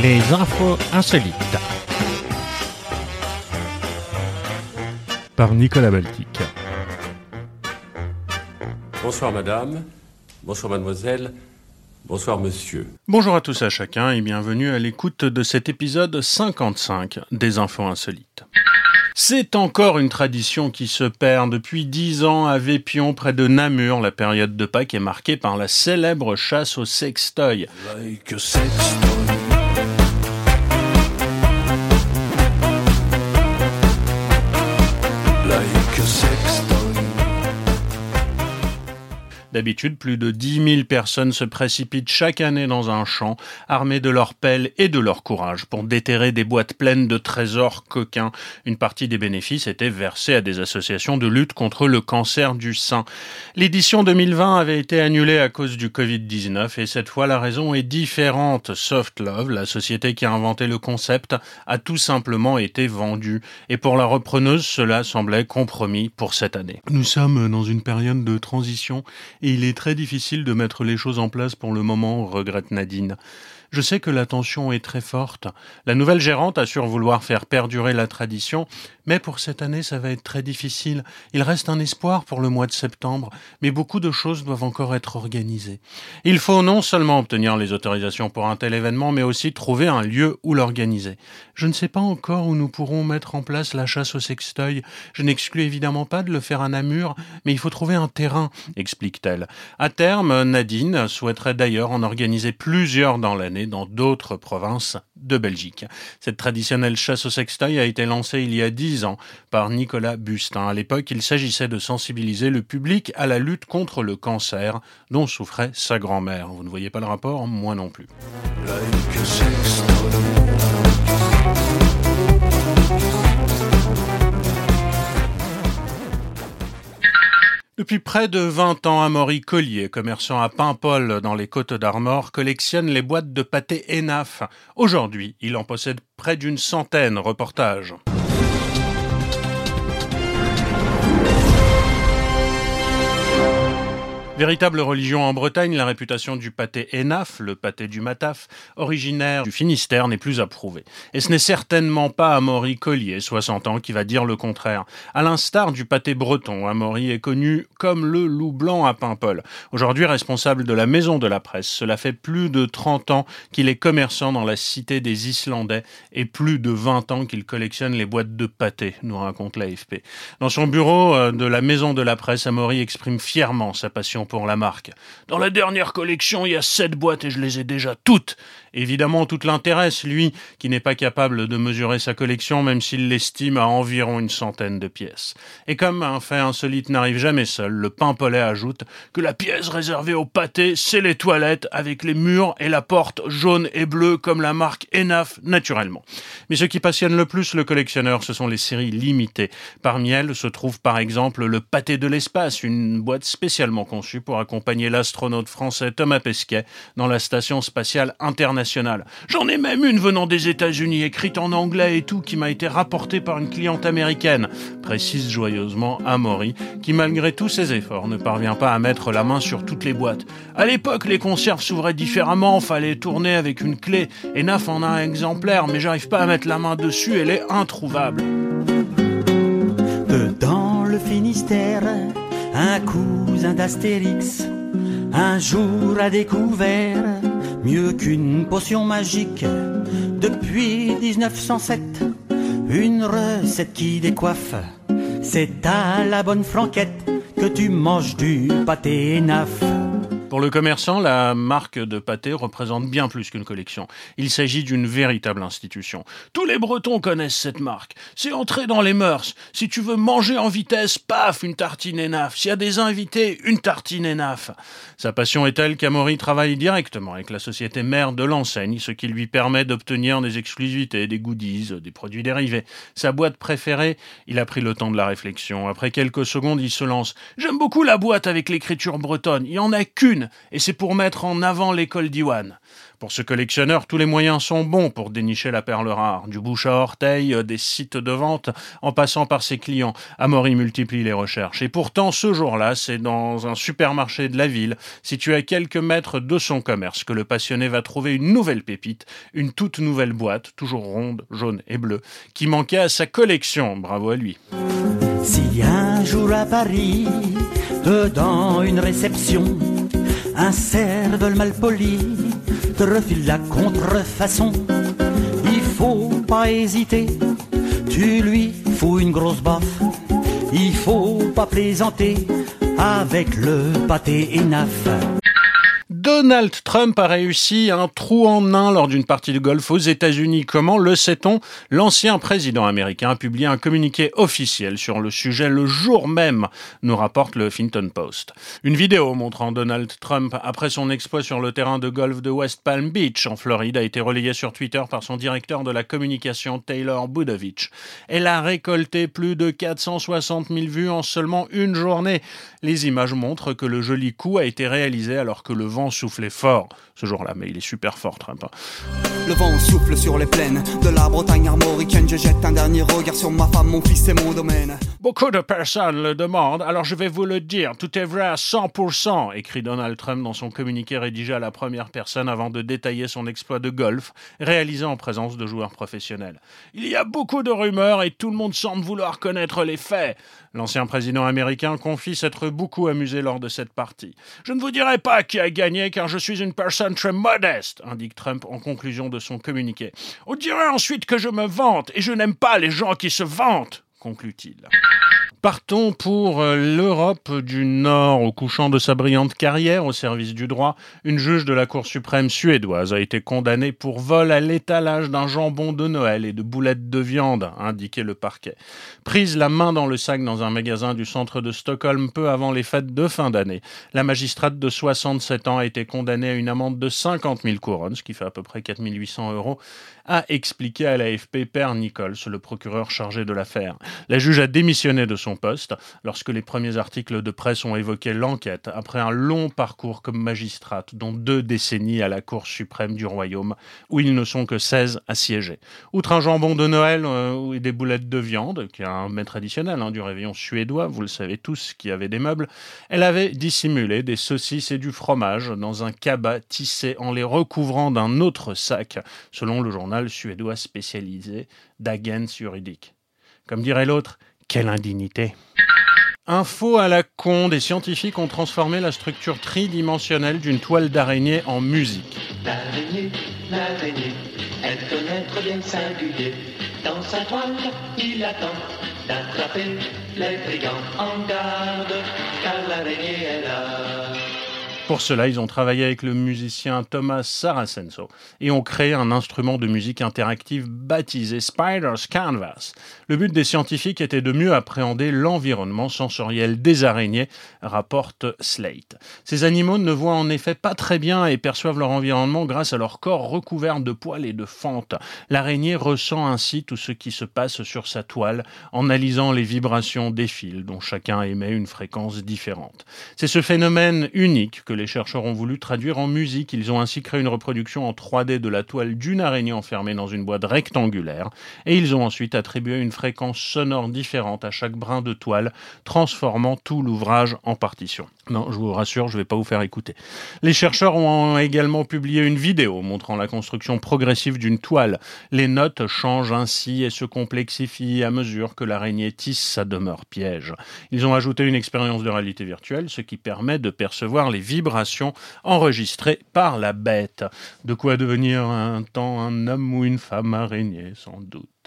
Les infos insolites. Par Nicolas Baltic. Bonsoir madame, bonsoir mademoiselle, bonsoir monsieur. Bonjour à tous et à chacun et bienvenue à l'écoute de cet épisode 55 des infos insolites. C'est encore une tradition qui se perd. Depuis dix ans, à Vépion, près de Namur, la période de Pâques est marquée par la célèbre chasse au sextoy. Like D'habitude, plus de 10 000 personnes se précipitent chaque année dans un champ, armées de leurs pelles et de leur courage, pour déterrer des boîtes pleines de trésors coquins. Une partie des bénéfices était versée à des associations de lutte contre le cancer du sein. L'édition 2020 avait été annulée à cause du Covid-19 et cette fois la raison est différente. Soft Love, la société qui a inventé le concept, a tout simplement été vendue. Et pour la repreneuse, cela semblait compromis pour cette année. Nous sommes dans une période de transition il est très difficile de mettre les choses en place pour le moment, regrette Nadine. Je sais que la tension est très forte. La nouvelle gérante assure vouloir faire perdurer la tradition, mais pour cette année, ça va être très difficile. Il reste un espoir pour le mois de septembre, mais beaucoup de choses doivent encore être organisées. Il faut non seulement obtenir les autorisations pour un tel événement, mais aussi trouver un lieu où l'organiser. Je ne sais pas encore où nous pourrons mettre en place la chasse au sextoy. Je n'exclus évidemment pas de le faire à Namur, mais il faut trouver un terrain, explique-t-elle. À terme, Nadine souhaiterait d'ailleurs en organiser plusieurs dans l'année dans d'autres provinces de Belgique. Cette traditionnelle chasse au sextoy a été lancée il y a dix ans par Nicolas Bustin. À l'époque, il s'agissait de sensibiliser le public à la lutte contre le cancer dont souffrait sa grand-mère. Vous ne voyez pas le rapport Moi non plus. Depuis près de 20 ans, Amaury Collier, commerçant à Paimpol dans les Côtes d'Armor, collectionne les boîtes de pâté ENAF. Aujourd'hui, il en possède près d'une centaine. Reportage. Véritable religion en Bretagne, la réputation du pâté Enaf, le pâté du Mataf, originaire du Finistère, n'est plus approuvée. Et ce n'est certainement pas Amaury Collier, 60 ans, qui va dire le contraire. À l'instar du pâté breton, Amaury est connu comme le loup blanc à Paimpol. Aujourd'hui responsable de la maison de la presse, cela fait plus de 30 ans qu'il est commerçant dans la cité des Islandais et plus de 20 ans qu'il collectionne les boîtes de pâté, nous raconte l'AFP. Dans son bureau euh, de la maison de la presse, Amaury exprime fièrement sa passion pour la marque. Dans la dernière collection, il y a sept boîtes et je les ai déjà toutes. Évidemment, tout l'intéresse, lui, qui n'est pas capable de mesurer sa collection, même s'il l'estime à environ une centaine de pièces. Et comme un fait insolite n'arrive jamais seul, le Paimpolais ajoute que la pièce réservée au pâté, c'est les toilettes, avec les murs et la porte jaune et bleue, comme la marque Enaf, naturellement. Mais ce qui passionne le plus le collectionneur, ce sont les séries limitées. Parmi elles se trouve par exemple le pâté de l'espace, une boîte spécialement conçue pour accompagner l'astronaute français Thomas Pesquet dans la station spatiale internationale. J'en ai même une venant des États-Unis, écrite en anglais et tout, qui m'a été rapportée par une cliente américaine, précise joyeusement Amaury, qui malgré tous ses efforts ne parvient pas à mettre la main sur toutes les boîtes. À l'époque, les conserves s'ouvraient différemment, fallait tourner avec une clé, et Naf en a un exemplaire, mais j'arrive pas à mettre la main dessus, elle est introuvable. Dans le Finistère, un cousin d'Astérix, un jour a découvert mieux qu'une potion magique. Depuis 1907, une recette qui décoiffe. C'est à la bonne franquette que tu manges du pâté naf. Pour le commerçant, la marque de pâté représente bien plus qu'une collection. Il s'agit d'une véritable institution. Tous les Bretons connaissent cette marque. C'est entré dans les mœurs. Si tu veux manger en vitesse, paf, une tartine Enaf. S'il y a des invités, une tartine Enaf. Sa passion est telle qu'Amaury travaille directement avec la société mère de l'enseigne, ce qui lui permet d'obtenir des exclusivités, des goodies, des produits dérivés. Sa boîte préférée, il a pris le temps de la réflexion. Après quelques secondes, il se lance. J'aime beaucoup la boîte avec l'écriture bretonne. Il y en a qu'une et c'est pour mettre en avant l'école d'Iwan. Pour ce collectionneur, tous les moyens sont bons pour dénicher la perle rare. Du bouche à orteil, euh, des sites de vente, en passant par ses clients. Amaury multiplie les recherches. Et pourtant, ce jour-là, c'est dans un supermarché de la ville, situé à quelques mètres de son commerce, que le passionné va trouver une nouvelle pépite, une toute nouvelle boîte, toujours ronde, jaune et bleue, qui manquait à sa collection. Bravo à lui. Si un jour à Paris, dedans une réception, un cerveau mal poli te refile la contrefaçon. Il faut pas hésiter, tu lui fous une grosse baffe. Il faut pas plaisanter avec le pâté Enaf. Donald Trump a réussi un trou en un lors d'une partie de golf aux États-Unis. Comment le sait-on? L'ancien président américain a publié un communiqué officiel sur le sujet le jour même, nous rapporte le Huffington Post. Une vidéo montrant Donald Trump après son exploit sur le terrain de golf de West Palm Beach en Floride a été relayée sur Twitter par son directeur de la communication Taylor Budovich. Elle a récolté plus de 460 000 vues en seulement une journée. Les images montrent que le joli coup a été réalisé alors que le vent soufflait fort ce jour-là, mais il est super fort Trump. Hein. Le vent souffle sur les plaines de la Bretagne armoricaine. Je jette un dernier regard sur ma femme, mon fils et mon domaine. Beaucoup de personnes le demandent, alors je vais vous le dire. Tout est vrai à 100%, écrit Donald Trump dans son communiqué rédigé à la première personne avant de détailler son exploit de golf, réalisé en présence de joueurs professionnels. Il y a beaucoup de rumeurs et tout le monde semble vouloir connaître les faits. L'ancien président américain confie s'être beaucoup amusé lors de cette partie. Je ne vous dirai pas qui a gagné car je suis une personne très modeste, indique Trump en conclusion de son communiqué. On dirait ensuite que je me vante et je n'aime pas les gens qui se vantent, conclut-il. Partons pour euh, l'Europe du Nord. Au couchant de sa brillante carrière au service du droit, une juge de la Cour suprême suédoise a été condamnée pour vol à l'étalage d'un jambon de Noël et de boulettes de viande, a indiqué le parquet. Prise la main dans le sac dans un magasin du centre de Stockholm peu avant les fêtes de fin d'année, la magistrate de 67 ans a été condamnée à une amende de 50 000 couronnes, ce qui fait à peu près 4 800 euros, a expliqué à l'AFP Père Nichols, le procureur chargé de l'affaire. La juge a démissionné de son poste lorsque les premiers articles de presse ont évoqué l'enquête après un long parcours comme magistrate, dont deux décennies à la Cour suprême du Royaume, où ils ne sont que 16 à siéger. Outre un jambon de Noël euh, et des boulettes de viande, qui est un mets traditionnel hein, du réveillon suédois, vous le savez tous qui avait des meubles, elle avait dissimulé des saucisses et du fromage dans un cabas tissé en les recouvrant d'un autre sac, selon le journal suédois spécialisé d'Agens juridique. Comme dirait l'autre, quelle indignité Info à la con, des scientifiques ont transformé la structure tridimensionnelle d'une toile d'araignée en musique. L'araignée, l'araignée, elle connaît bien singulier. Dans sa toile, il attend d'attraper les brigands en garde, car l'araignée est là. Pour cela, ils ont travaillé avec le musicien Thomas Saracenso et ont créé un instrument de musique interactive baptisé Spider's Canvas. Le but des scientifiques était de mieux appréhender l'environnement sensoriel des araignées, rapporte Slate. Ces animaux ne voient en effet pas très bien et perçoivent leur environnement grâce à leur corps recouvert de poils et de fentes. L'araignée ressent ainsi tout ce qui se passe sur sa toile analysant les vibrations des fils dont chacun émet une fréquence différente. C'est ce phénomène unique que les chercheurs ont voulu traduire en musique. Ils ont ainsi créé une reproduction en 3D de la toile d'une araignée enfermée dans une boîte rectangulaire et ils ont ensuite attribué une fréquence sonore différente à chaque brin de toile, transformant tout l'ouvrage en partition. Non, je vous rassure, je ne vais pas vous faire écouter. Les chercheurs ont également publié une vidéo montrant la construction progressive d'une toile. Les notes changent ainsi et se complexifient à mesure que l'araignée tisse sa demeure piège. Ils ont ajouté une expérience de réalité virtuelle, ce qui permet de percevoir les vibrations enregistrées par la bête. De quoi devenir un temps un homme ou une femme araignée, sans doute.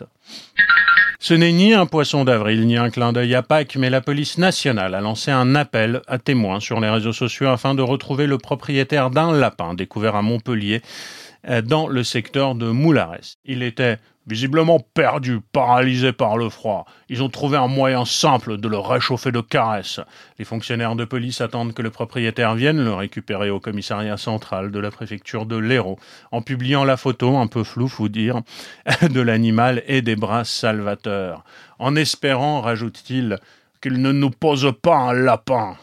Ce n'est ni un poisson d'avril, ni un clin d'œil à Pâques, mais la police nationale a lancé un appel à témoins sur les réseaux sociaux afin de retrouver le propriétaire d'un lapin découvert à Montpellier euh, dans le secteur de Moulares. Il était Visiblement perdu, paralysé par le froid, ils ont trouvé un moyen simple de le réchauffer de caresses. Les fonctionnaires de police attendent que le propriétaire vienne le récupérer au commissariat central de la préfecture de l'Hérault, en publiant la photo, un peu floue, faut dire, de l'animal et des bras salvateurs. En espérant, rajoute-t-il, qu'il ne nous pose pas un lapin.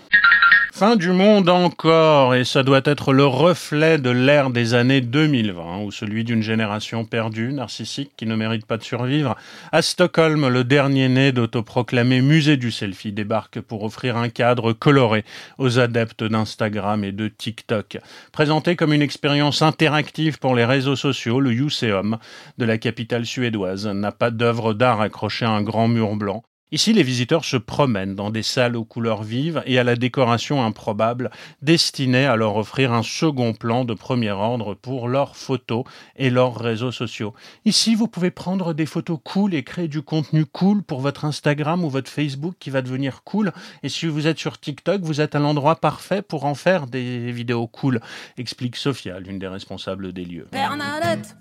Fin du monde encore, et ça doit être le reflet de l'ère des années 2020, ou celui d'une génération perdue, narcissique, qui ne mérite pas de survivre. À Stockholm, le dernier né d'autoproclamé musée du selfie débarque pour offrir un cadre coloré aux adeptes d'Instagram et de TikTok. Présenté comme une expérience interactive pour les réseaux sociaux, le Museum de la capitale suédoise n'a pas d'œuvre d'art accrochée à un grand mur blanc. Ici, les visiteurs se promènent dans des salles aux couleurs vives et à la décoration improbable, destinées à leur offrir un second plan de premier ordre pour leurs photos et leurs réseaux sociaux. Ici, vous pouvez prendre des photos cool et créer du contenu cool pour votre Instagram ou votre Facebook qui va devenir cool. Et si vous êtes sur TikTok, vous êtes à l'endroit parfait pour en faire des vidéos cool, explique Sophia, l'une des responsables des lieux. Bernadette,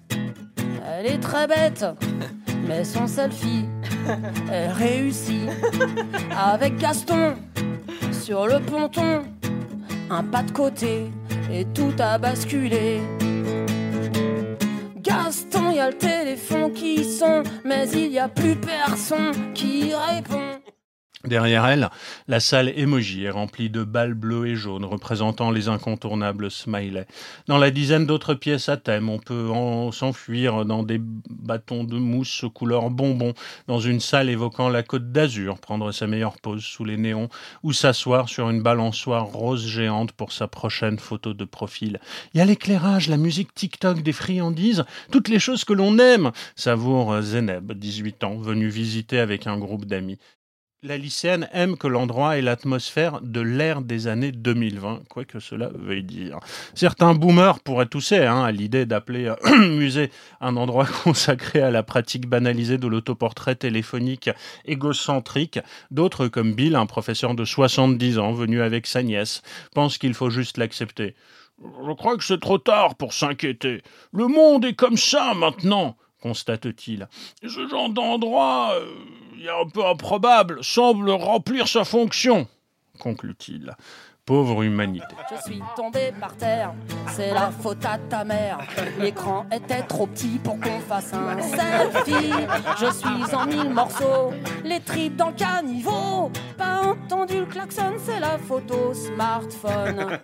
elle est très bête, mais son selfie est réussi. Avec Gaston sur le ponton, un pas de côté et tout a basculé. Gaston, y a le téléphone qui sonne, mais il y a plus personne qui répond. Derrière elle, la salle emoji est remplie de balles bleues et jaunes représentant les incontournables smileys. Dans la dizaine d'autres pièces à thème, on peut s'enfuir dans des bâtons de mousse couleur bonbon, dans une salle évoquant la côte d'Azur, prendre sa meilleure pose sous les néons, ou s'asseoir sur une balançoire rose géante pour sa prochaine photo de profil. Il y a l'éclairage, la musique TikTok, des friandises, toutes les choses que l'on aime, savoure Zeneb, 18 ans, venu visiter avec un groupe d'amis. La lycéenne aime que l'endroit ait l'atmosphère de l'ère des années 2020, quoi que cela veuille dire. Certains boomers pourraient tousser hein, à l'idée d'appeler euh, musée un endroit consacré à la pratique banalisée de l'autoportrait téléphonique égocentrique. D'autres, comme Bill, un professeur de 70 ans venu avec sa nièce, pensent qu'il faut juste l'accepter. Je crois que c'est trop tard pour s'inquiéter. Le monde est comme ça maintenant constate-t-il. Ce genre d'endroit, euh, un peu improbable, semble remplir sa fonction, conclut-il. Pauvre humanité. Je suis tombé par terre, c'est la faute à ta mère. L'écran était trop petit pour qu'on fasse un selfie. Je suis en mille morceaux, les tripes dans le caniveau. Pas entendu le klaxon, c'est la photo smartphone.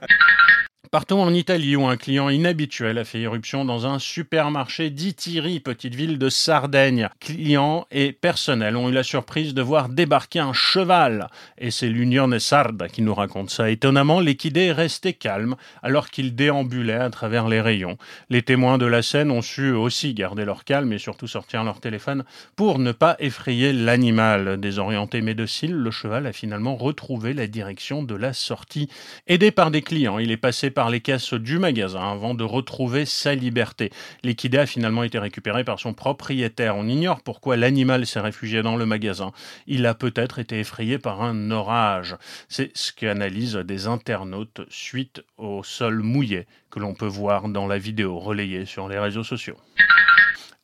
Partons en Italie où un client inhabituel a fait irruption dans un supermarché d'Itiri, petite ville de Sardaigne. Clients et personnel ont eu la surprise de voir débarquer un cheval. Et c'est l'Unione Sarda qui nous raconte ça. Étonnamment, l'équidé est resté calme alors qu'il déambulait à travers les rayons. Les témoins de la scène ont su aussi garder leur calme et surtout sortir leur téléphone pour ne pas effrayer l'animal. Désorienté mais docile, le cheval a finalement retrouvé la direction de la sortie. Aidé par des clients, il est passé par les caisses du magasin avant de retrouver sa liberté. L'équidé a finalement été récupéré par son propriétaire. On ignore pourquoi l'animal s'est réfugié dans le magasin. Il a peut-être été effrayé par un orage. C'est ce qu'analysent des internautes suite au sol mouillé que l'on peut voir dans la vidéo relayée sur les réseaux sociaux.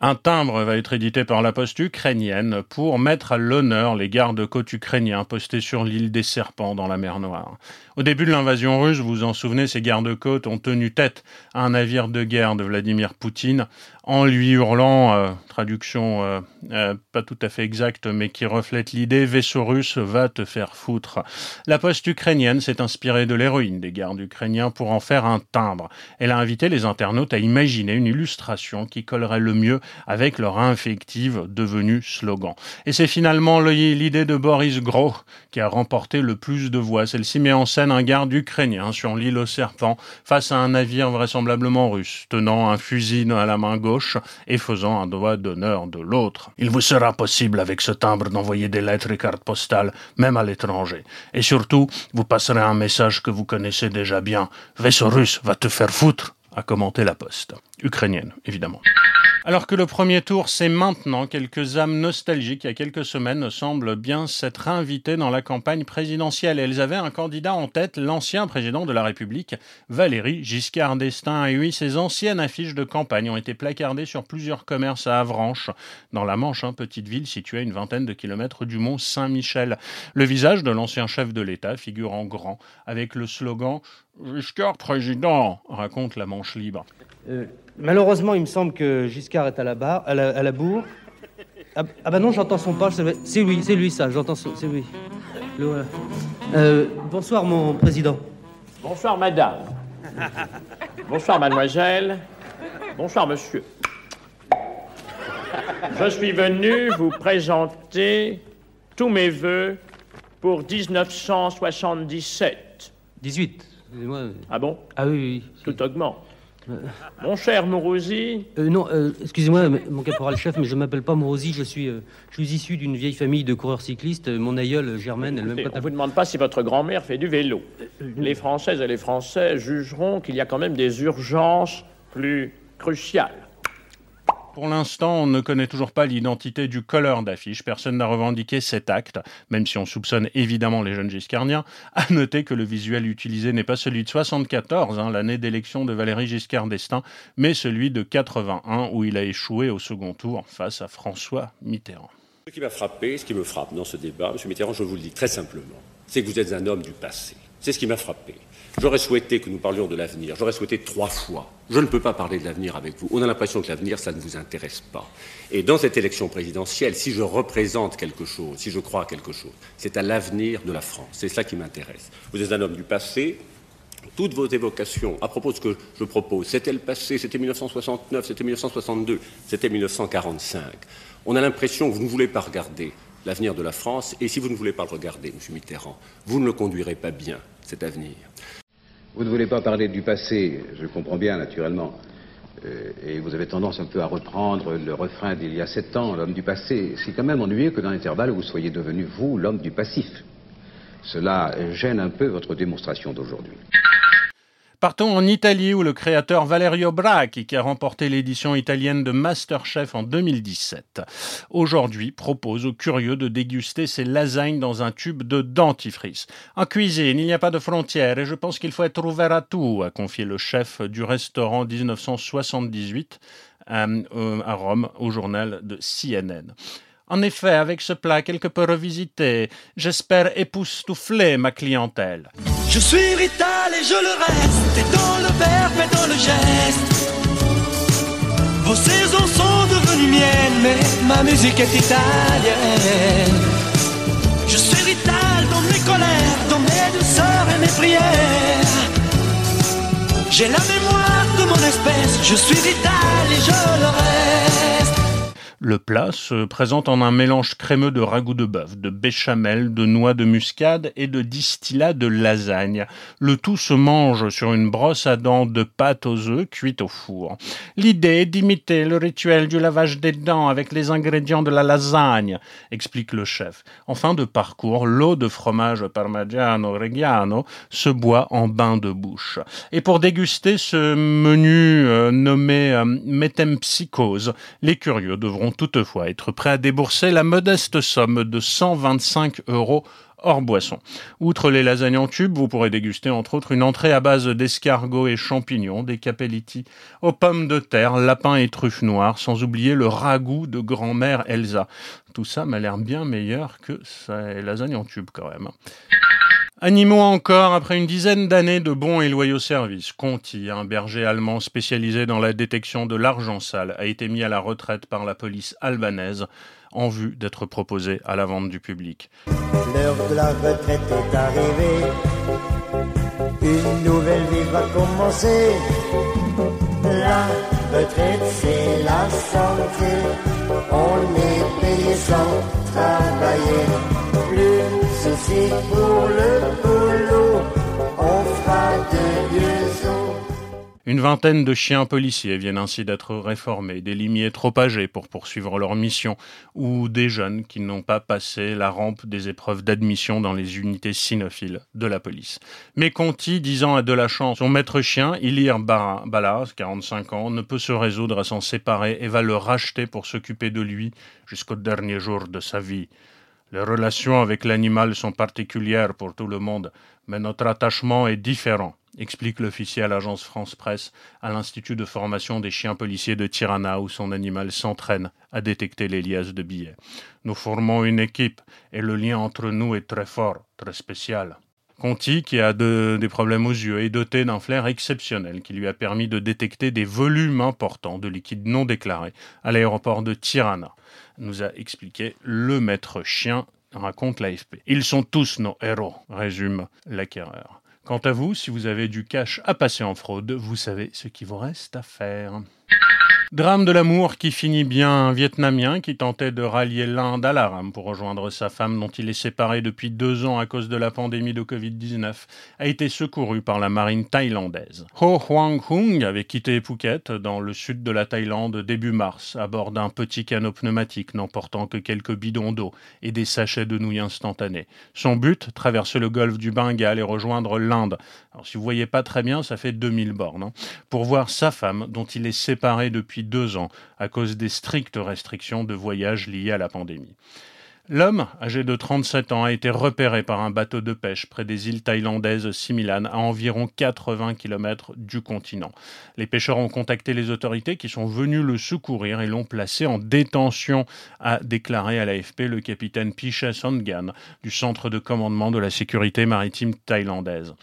Un timbre va être édité par la poste ukrainienne pour mettre à l'honneur les gardes-côtes ukrainiens postés sur l'île des Serpents dans la mer Noire. Au début de l'invasion russe, vous vous en souvenez, ces gardes-côtes ont tenu tête à un navire de guerre de Vladimir Poutine en lui hurlant, euh, traduction euh, euh, pas tout à fait exacte, mais qui reflète l'idée vaisseau russe va te faire foutre. La poste ukrainienne s'est inspirée de l'héroïne des gardes ukrainiens pour en faire un timbre. Elle a invité les internautes à imaginer une illustration qui collerait le mieux avec leur infective devenue slogan. Et c'est finalement l'idée de Boris Gros qui a remporté le plus de voix. Celle-ci met en scène un garde ukrainien sur l'île aux serpents face à un navire vraisemblablement russe, tenant un fusil à la main gauche et faisant un doigt d'honneur de l'autre. Il vous sera possible avec ce timbre d'envoyer des lettres et cartes postales, même à l'étranger. Et surtout, vous passerez un message que vous connaissez déjà bien. Vaisseau russe va te faire foutre, a commenté la poste. Ukrainienne, évidemment. Alors que le premier tour, c'est maintenant, quelques âmes nostalgiques, il y a quelques semaines, semblent bien s'être invitées dans la campagne présidentielle. Elles avaient un candidat en tête, l'ancien président de la République, Valérie Giscard d'Estaing. Et oui, ses anciennes affiches de campagne ont été placardées sur plusieurs commerces à Avranches, dans la Manche, hein, petite ville située à une vingtaine de kilomètres du mont Saint-Michel. Le visage de l'ancien chef de l'État figure en grand, avec le slogan Giscard président, raconte la Manche libre. Euh, malheureusement, il me semble que Giscard est à la, barre, à la, à la bourre. Ah, ah bah non, j'entends son pas. C'est lui, c'est lui ça, j'entends son... C'est lui. Le voilà. Euh, bonsoir, mon président. Bonsoir madame. Bonsoir mademoiselle. Bonsoir monsieur. Je suis venu vous présenter tous mes voeux pour 1977. 18. Excusez-moi. Ah bon? Ah oui, oui. Tout augmente. Mon cher Mourouzi, Euh, non, euh, excusez-moi, mon caporal chef, mais je m'appelle pas Morosi, je suis, euh, je suis issu d'une vieille famille de coureurs cyclistes. Euh, Mon aïeul, Germaine, elle même écoutez, pas on vous demande pas si votre grand-mère fait du vélo. Les Françaises et les Français jugeront qu'il y a quand même des urgences plus cruciales. Pour l'instant, on ne connaît toujours pas l'identité du colleur d'affiche. Personne n'a revendiqué cet acte, même si on soupçonne évidemment les jeunes giscardiens. À noter que le visuel utilisé n'est pas celui de 74, hein, l'année d'élection de Valéry Giscard d'Estaing, mais celui de 81, où il a échoué au second tour face à François Mitterrand. Ce qui m'a frappé, ce qui me frappe dans ce débat, M. Mitterrand, je vous le dis très simplement, c'est que vous êtes un homme du passé. C'est ce qui m'a frappé. J'aurais souhaité que nous parlions de l'avenir. J'aurais souhaité trois fois. Je ne peux pas parler de l'avenir avec vous. On a l'impression que l'avenir, ça ne vous intéresse pas. Et dans cette élection présidentielle, si je représente quelque chose, si je crois à quelque chose, c'est à l'avenir de la France. C'est ça qui m'intéresse. Vous êtes un homme du passé. Toutes vos évocations à propos de ce que je propose, c'était le passé, c'était 1969, c'était 1962, c'était 1945. On a l'impression que vous ne voulez pas regarder l'avenir de la France, et si vous ne voulez pas le regarder, M. Mitterrand, vous ne le conduirez pas bien, cet avenir. Vous ne voulez pas parler du passé, je comprends bien, naturellement. Euh, et vous avez tendance un peu à reprendre le refrain d'il y a sept ans, l'homme du passé. C'est quand même ennuyeux que dans l'intervalle, vous soyez devenu, vous, l'homme du passif. Cela gêne un peu votre démonstration d'aujourd'hui. Partons en Italie où le créateur Valerio Bracchi, qui a remporté l'édition italienne de Masterchef en 2017, aujourd'hui propose aux curieux de déguster ses lasagnes dans un tube de dentifrice. En cuisine, il n'y a pas de frontières et je pense qu'il faut être ouvert à tout, a confié le chef du restaurant 1978 euh, euh, à Rome au journal de CNN. En effet, avec ce plat quelque peu revisité, j'espère époustoufler ma clientèle. Je suis Rital et je le reste, et dans le verbe et dans le geste. Vos saisons sont devenues miennes, mais ma musique est italienne. Je suis Rital dans mes colères, dans mes douceurs et mes prières. J'ai la mémoire de mon espèce, je suis Rital et je le reste. Le plat se présente en un mélange crémeux de ragoût de bœuf, de béchamel, de noix de muscade et de distillat de lasagne. Le tout se mange sur une brosse à dents de pâte aux œufs cuite au four. L'idée est d'imiter le rituel du lavage des dents avec les ingrédients de la lasagne, explique le chef. En fin de parcours, l'eau de fromage parmigiano reggiano se boit en bain de bouche. Et pour déguster ce menu euh, nommé euh, métempsychose, les curieux devront toutefois être prêts à débourser la modeste somme de 125 euros hors boisson. Outre les lasagnes en tube, vous pourrez déguster entre autres une entrée à base d'escargots et champignons, des capelletti aux pommes de terre, lapins et truffes noires, sans oublier le ragoût de grand-mère Elsa. Tout ça m'a l'air bien meilleur que ces lasagnes en tube quand même. Animaux encore, après une dizaine d'années de bons et loyaux services, Conti, un berger allemand spécialisé dans la détection de l'argent sale, a été mis à la retraite par la police albanaise en vue d'être proposé à la vente du public. L'heure de la retraite est arrivée. Une nouvelle vie va commencer. La retraite, c'est la santé. On est payé sans travailler. Plus de soucis pour le boulot. On fera de mieux Une vingtaine de chiens policiers viennent ainsi d'être réformés, des limiers trop âgés pour poursuivre leur mission, ou des jeunes qui n'ont pas passé la rampe des épreuves d'admission dans les unités cynophiles de la police. Mais Conti, disant à de la chance, son maître chien, Ilir Balaz, 45 ans, ne peut se résoudre à s'en séparer et va le racheter pour s'occuper de lui jusqu'au dernier jour de sa vie. Les relations avec l'animal sont particulières pour tout le monde, mais notre attachement est différent, explique l'officier à l'agence France Presse à l'Institut de formation des chiens policiers de Tirana où son animal s'entraîne à détecter les liasses de billets. Nous formons une équipe et le lien entre nous est très fort, très spécial. Conti, qui a de- des problèmes aux yeux, est doté d'un flair exceptionnel qui lui a permis de détecter des volumes importants de liquide non déclaré à l'aéroport de Tirana, nous a expliqué le maître chien, raconte l'AFP. Ils sont tous nos héros, résume l'acquéreur. Quant à vous, si vous avez du cash à passer en fraude, vous savez ce qu'il vous reste à faire. Drame de l'amour qui finit bien. Un Vietnamien qui tentait de rallier l'Inde à la rame pour rejoindre sa femme dont il est séparé depuis deux ans à cause de la pandémie de Covid-19 a été secouru par la marine thaïlandaise. Ho Huang Hung avait quitté Phuket dans le sud de la Thaïlande début mars à bord d'un petit canot pneumatique n'emportant que quelques bidons d'eau et des sachets de nouilles instantanées. Son but, traverser le golfe du Bengale et rejoindre l'Inde. Alors si vous voyez pas très bien, ça fait 2000 bornes. hein, pour voir sa femme dont il est séparé depuis deux ans à cause des strictes restrictions de voyage liées à la pandémie. L'homme, âgé de 37 ans, a été repéré par un bateau de pêche près des îles thaïlandaises Similan, à environ 80 km du continent. Les pêcheurs ont contacté les autorités qui sont venues le secourir et l'ont placé en détention, a déclaré à l'AFP le capitaine Picha du centre de commandement de la sécurité maritime thaïlandaise.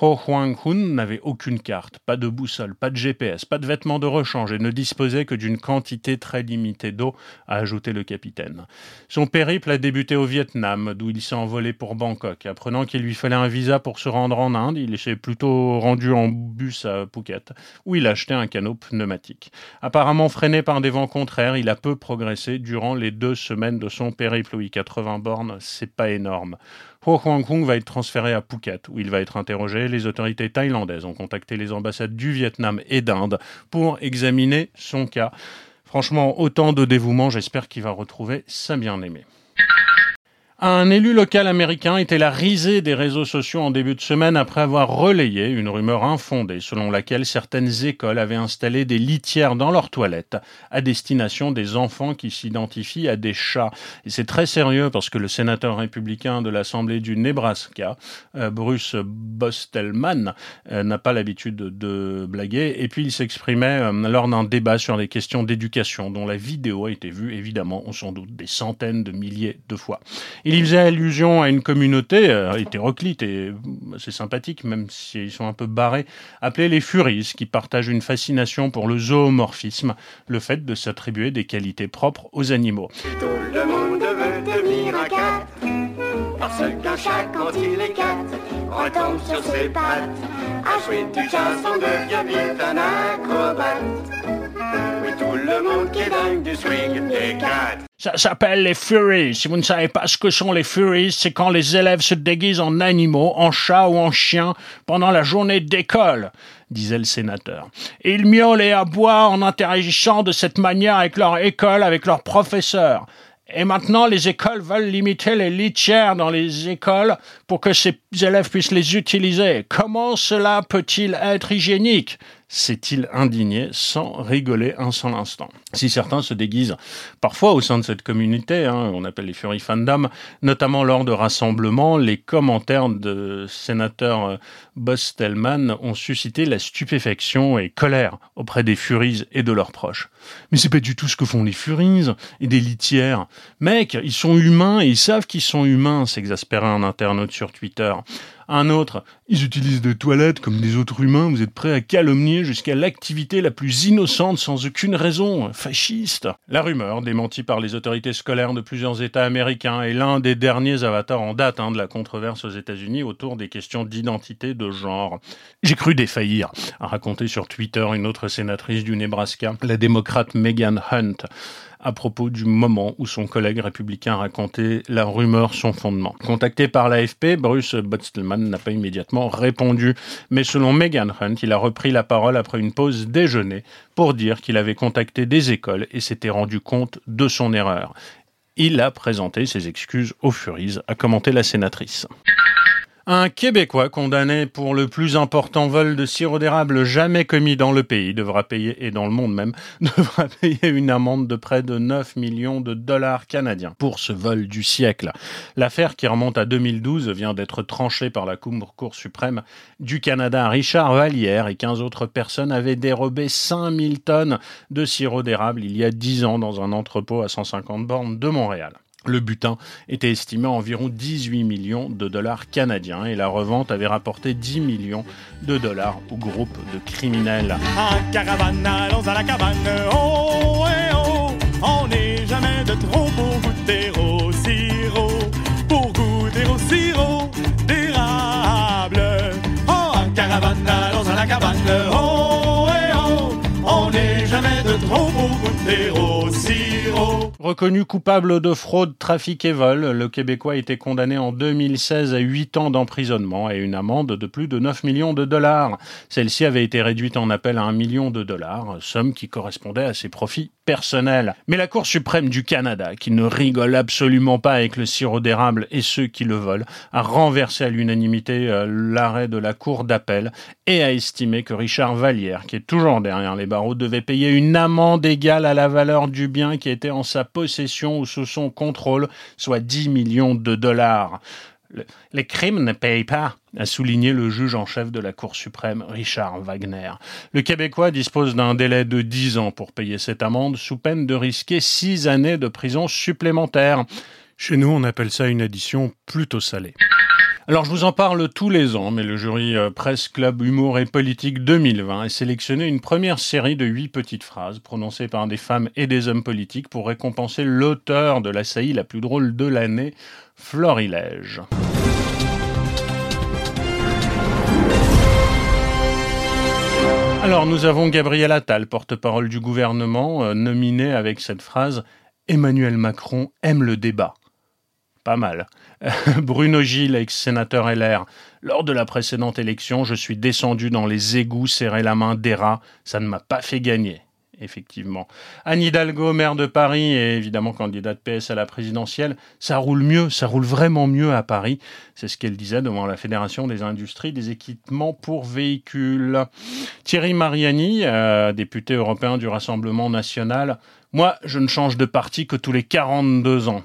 Ho Huang Hun n'avait aucune carte, pas de boussole, pas de GPS, pas de vêtements de rechange et ne disposait que d'une quantité très limitée d'eau, a ajouté le capitaine. Son périple a débuté au Vietnam, d'où il s'est envolé pour Bangkok. Apprenant qu'il lui fallait un visa pour se rendre en Inde, il s'est plutôt rendu en bus à Phuket, où il a acheté un canot pneumatique. Apparemment freiné par des vents contraires, il a peu progressé durant les deux semaines de son périple. Oui, 80 bornes, c'est pas énorme. Ho Huang Kung va être transféré à Phuket, où il va être interrogé. Les autorités thaïlandaises ont contacté les ambassades du Vietnam et d'Inde pour examiner son cas. Franchement, autant de dévouement, j'espère qu'il va retrouver sa bien-aimée. Un élu local américain était la risée des réseaux sociaux en début de semaine après avoir relayé une rumeur infondée selon laquelle certaines écoles avaient installé des litières dans leurs toilettes à destination des enfants qui s'identifient à des chats. Et c'est très sérieux parce que le sénateur républicain de l'Assemblée du Nebraska, euh, Bruce Bostelman, euh, n'a pas l'habitude de, blaguer. Et puis il s'exprimait euh, lors d'un débat sur les questions d'éducation dont la vidéo a été vue évidemment, on s'en doute, des centaines de milliers de fois. Il y faisait allusion à une communauté euh, hétéroclite et c'est sympathique, même s'ils sont un peu barrés, appelée les Furies, qui partagent une fascination pour le zoomorphisme, le fait de s'attribuer des qualités propres aux animaux. Qu'un chat, quand il retombe sur ses pattes. À du jazz, on devient vite un acrobate. Oui, tout le monde qui dingue du swing des. Ça s'appelle les Furies. Si vous ne savez pas ce que sont les Furies, c'est quand les élèves se déguisent en animaux, en chats ou en chiens pendant la journée d'école, disait le sénateur. Ils miaulent et aboient en interagissant de cette manière avec leur école, avec leurs professeurs. Et maintenant, les écoles veulent limiter les litières dans les écoles pour que ces élèves puissent les utiliser. Comment cela peut-il être hygiénique? S'est-il indigné sans rigoler un seul instant. Si certains se déguisent parfois au sein de cette communauté, hein, on appelle les Fury Fandom, notamment lors de rassemblements, les commentaires de sénateur euh, Bostelman ont suscité la stupéfaction et colère auprès des Furies et de leurs proches. Mais c'est pas du tout ce que font les Furies et des litières. Mec, ils sont humains et ils savent qu'ils sont humains, s'exaspérait un internaute sur Twitter. Un autre, ils utilisent des toilettes comme des autres humains, vous êtes prêts à calomnier jusqu'à l'activité la plus innocente sans aucune raison, fasciste. La rumeur, démentie par les autorités scolaires de plusieurs États américains, est l'un des derniers avatars en date hein, de la controverse aux États-Unis autour des questions d'identité de genre. J'ai cru défaillir, a raconté sur Twitter une autre sénatrice du Nebraska, la démocrate Megan Hunt à propos du moment où son collègue républicain racontait la rumeur son fondement. Contacté par l'AFP, Bruce Bostelman n'a pas immédiatement répondu, mais selon Megan Hunt, il a repris la parole après une pause déjeuner pour dire qu'il avait contacté des écoles et s'était rendu compte de son erreur. Il a présenté ses excuses aux Furies, a commenté la sénatrice. Un Québécois condamné pour le plus important vol de sirop d'érable jamais commis dans le pays devra payer, et dans le monde même, devra payer une amende de près de 9 millions de dollars canadiens pour ce vol du siècle. L'affaire qui remonte à 2012 vient d'être tranchée par la Cour suprême du Canada. Richard Vallière et 15 autres personnes avaient dérobé 5000 tonnes de sirop d'érable il y a 10 ans dans un entrepôt à 150 bornes de Montréal. Le butin était estimé à environ 18 millions de dollars canadiens et la revente avait rapporté 10 millions de dollars au groupe de criminels. Reconnu coupable de fraude, trafic et vol, le Québécois été condamné en 2016 à 8 ans d'emprisonnement et une amende de plus de 9 millions de dollars. Celle-ci avait été réduite en appel à 1 million de dollars, somme qui correspondait à ses profits personnels. Mais la Cour suprême du Canada, qui ne rigole absolument pas avec le sirop d'érable et ceux qui le volent, a renversé à l'unanimité euh, l'arrêt de la Cour d'appel et a estimé que Richard Vallière, qui est toujours derrière les barreaux, devait payer une amende égale à la valeur du bien qui était en sa possession ou sous son contrôle, soit 10 millions de dollars. Le- les crimes ne payent pas, a souligné le juge en chef de la Cour suprême, Richard Wagner. Le Québécois dispose d'un délai de 10 ans pour payer cette amende, sous peine de risquer 6 années de prison supplémentaires. Chez nous, on appelle ça une addition plutôt salée. Alors je vous en parle tous les ans, mais le jury euh, Presse Club Humour et Politique 2020 a sélectionné une première série de huit petites phrases prononcées par des femmes et des hommes politiques pour récompenser l'auteur de la saillie la plus drôle de l'année, Florilège. Alors nous avons Gabriel Attal, porte-parole du gouvernement, euh, nominé avec cette phrase Emmanuel Macron aime le débat. Pas mal. Bruno Gilles, ex-sénateur LR. Lors de la précédente élection, je suis descendu dans les égouts, serré la main d'Era. Ça ne m'a pas fait gagner. Effectivement. Anne Hidalgo, maire de Paris et évidemment candidate PS à la présidentielle, ça roule mieux, ça roule vraiment mieux à Paris. C'est ce qu'elle disait devant la Fédération des industries des équipements pour véhicules. Thierry Mariani, euh, député européen du Rassemblement national. Moi, je ne change de parti que tous les 42 ans.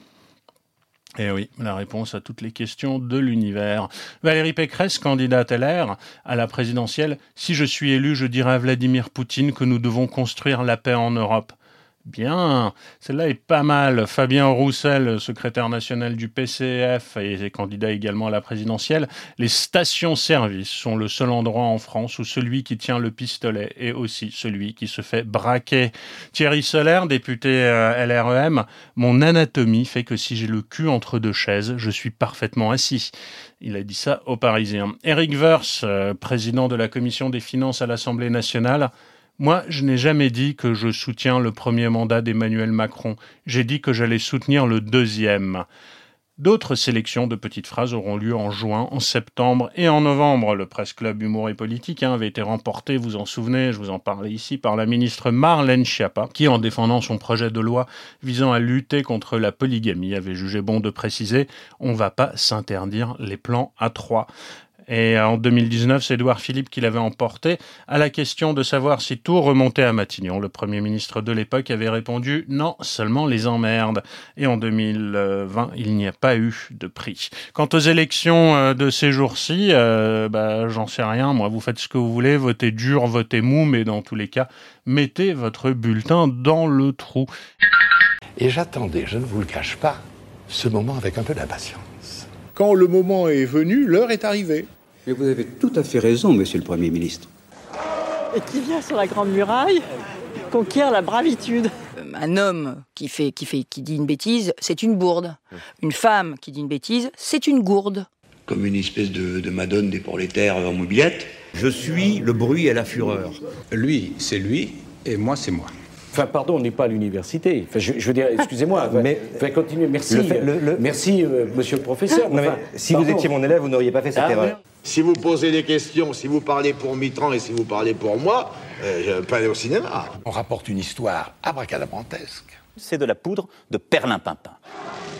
Eh oui, la réponse à toutes les questions de l'univers. Valérie Pécresse, candidate LR à la présidentielle, si je suis élu, je dirai à Vladimir Poutine que nous devons construire la paix en Europe. Bien, celle-là est pas mal. Fabien Roussel, secrétaire national du PCF et candidat également à la présidentielle, les stations-service sont le seul endroit en France où celui qui tient le pistolet est aussi celui qui se fait braquer. Thierry Solaire, député euh, LREM, mon anatomie fait que si j'ai le cul entre deux chaises, je suis parfaitement assis. Il a dit ça aux Parisiens. Eric Verse, euh, président de la commission des finances à l'Assemblée nationale, moi, je n'ai jamais dit que je soutiens le premier mandat d'Emmanuel Macron. J'ai dit que j'allais soutenir le deuxième. D'autres sélections de petites phrases auront lieu en juin, en septembre et en novembre. Le Presse Club Humour et Politique hein, avait été remporté, vous en souvenez, je vous en parlais ici, par la ministre Marlène Schiappa, qui, en défendant son projet de loi visant à lutter contre la polygamie, avait jugé bon de préciser on va pas s'interdire les plans à trois. Et en 2019, c'est Édouard Philippe qui l'avait emporté. À la question de savoir si tout remontait à Matignon, le Premier ministre de l'époque avait répondu non, seulement les emmerdes. Et en 2020, il n'y a pas eu de prix. Quant aux élections euh, de ces jours-ci, euh, bah, j'en sais rien. Moi, vous faites ce que vous voulez, votez dur, votez mou, mais dans tous les cas, mettez votre bulletin dans le trou. Et j'attendais, je ne vous le cache pas, ce moment avec un peu d'impatience. Quand le moment est venu, l'heure est arrivée. Mais vous avez tout à fait raison, monsieur le Premier ministre. Et qui vient sur la Grande Muraille conquiert la bravitude. Un homme qui, fait, qui, fait, qui dit une bêtise, c'est une bourde. Une femme qui dit une bêtise, c'est une gourde. Comme une espèce de, de madone des prolétaires en mobilette. Je suis le bruit et la fureur. Lui, c'est lui, et moi, c'est moi. Enfin, pardon, on n'est pas à l'université. Enfin, je, je veux dire, excusez-moi. mais enfin, continuez. Merci, Le fait- le- le- euh, merci, euh, monsieur le professeur. Non, mais si pardon. vous étiez mon élève, vous n'auriez pas fait cette Ah, erreur. Si vous posez des questions, si vous parlez pour Mitran et si vous parlez pour moi, euh, je vais pas aller au cinéma. On rapporte une histoire abracadabrantesque. C'est de la poudre de perlimpinpin.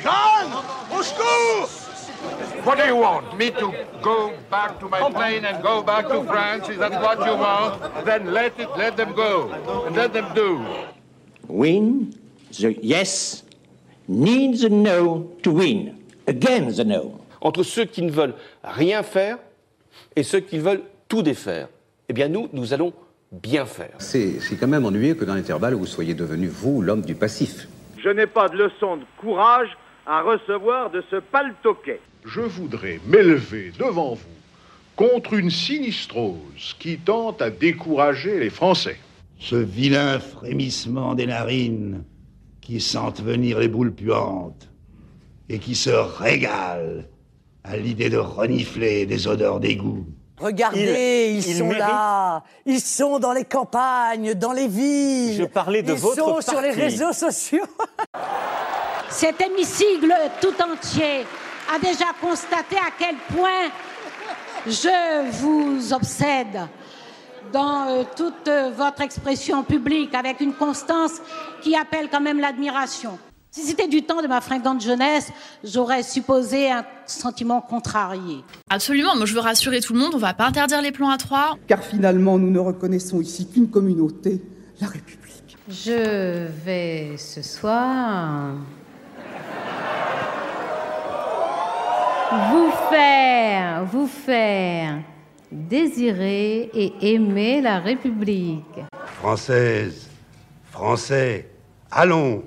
Jeanne Au secours What do you want? Me to go back to my plane and go back to France? Is that what you want? Then let it, let them go, and let them do. Win the yes needs a no to win. Again the no. Entre ceux qui ne veulent rien faire et ceux qui veulent tout défaire, eh bien nous, nous allons bien faire. C'est c'est quand même ennuyeux que dans l'intervalle, vous soyez devenu, vous, l'homme du passif. Je n'ai pas de leçon de courage à recevoir de ce paltoquet. Je voudrais m'élever devant vous contre une sinistrose qui tente à décourager les Français. Ce vilain frémissement des narines qui sentent venir les boules puantes et qui se régale à l'idée de renifler des odeurs d'égout. Regardez, Il- ils il sont mérite- là. Ils sont dans les campagnes, dans les villes. Je parlais de ils votre sont sur les réseaux sociaux. Cet hémicycle tout entier a déjà constaté à quel point je vous obsède dans euh, toute euh, votre expression publique avec une constance qui appelle quand même l'admiration. Si c'était du temps de ma fringante jeunesse, j'aurais supposé un sentiment contrarié. Absolument, moi je veux rassurer tout le monde, on va pas interdire les plans à trois. Car finalement, nous ne reconnaissons ici qu'une communauté, la République. Je vais ce soir vous faire, vous faire désirer et aimer la République. Française, Français, allons,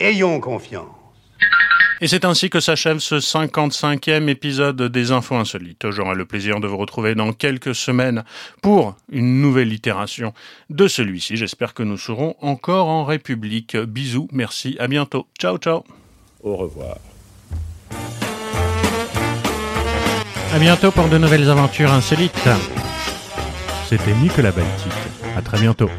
ayons confiance. Et c'est ainsi que s'achève ce 55e épisode des Infos Insolites. J'aurai le plaisir de vous retrouver dans quelques semaines pour une nouvelle itération de celui-ci. J'espère que nous serons encore en République. Bisous, merci, à bientôt. Ciao, ciao. Au revoir. À bientôt pour de nouvelles aventures insolites. C'était Nicolas Baltic. À très bientôt.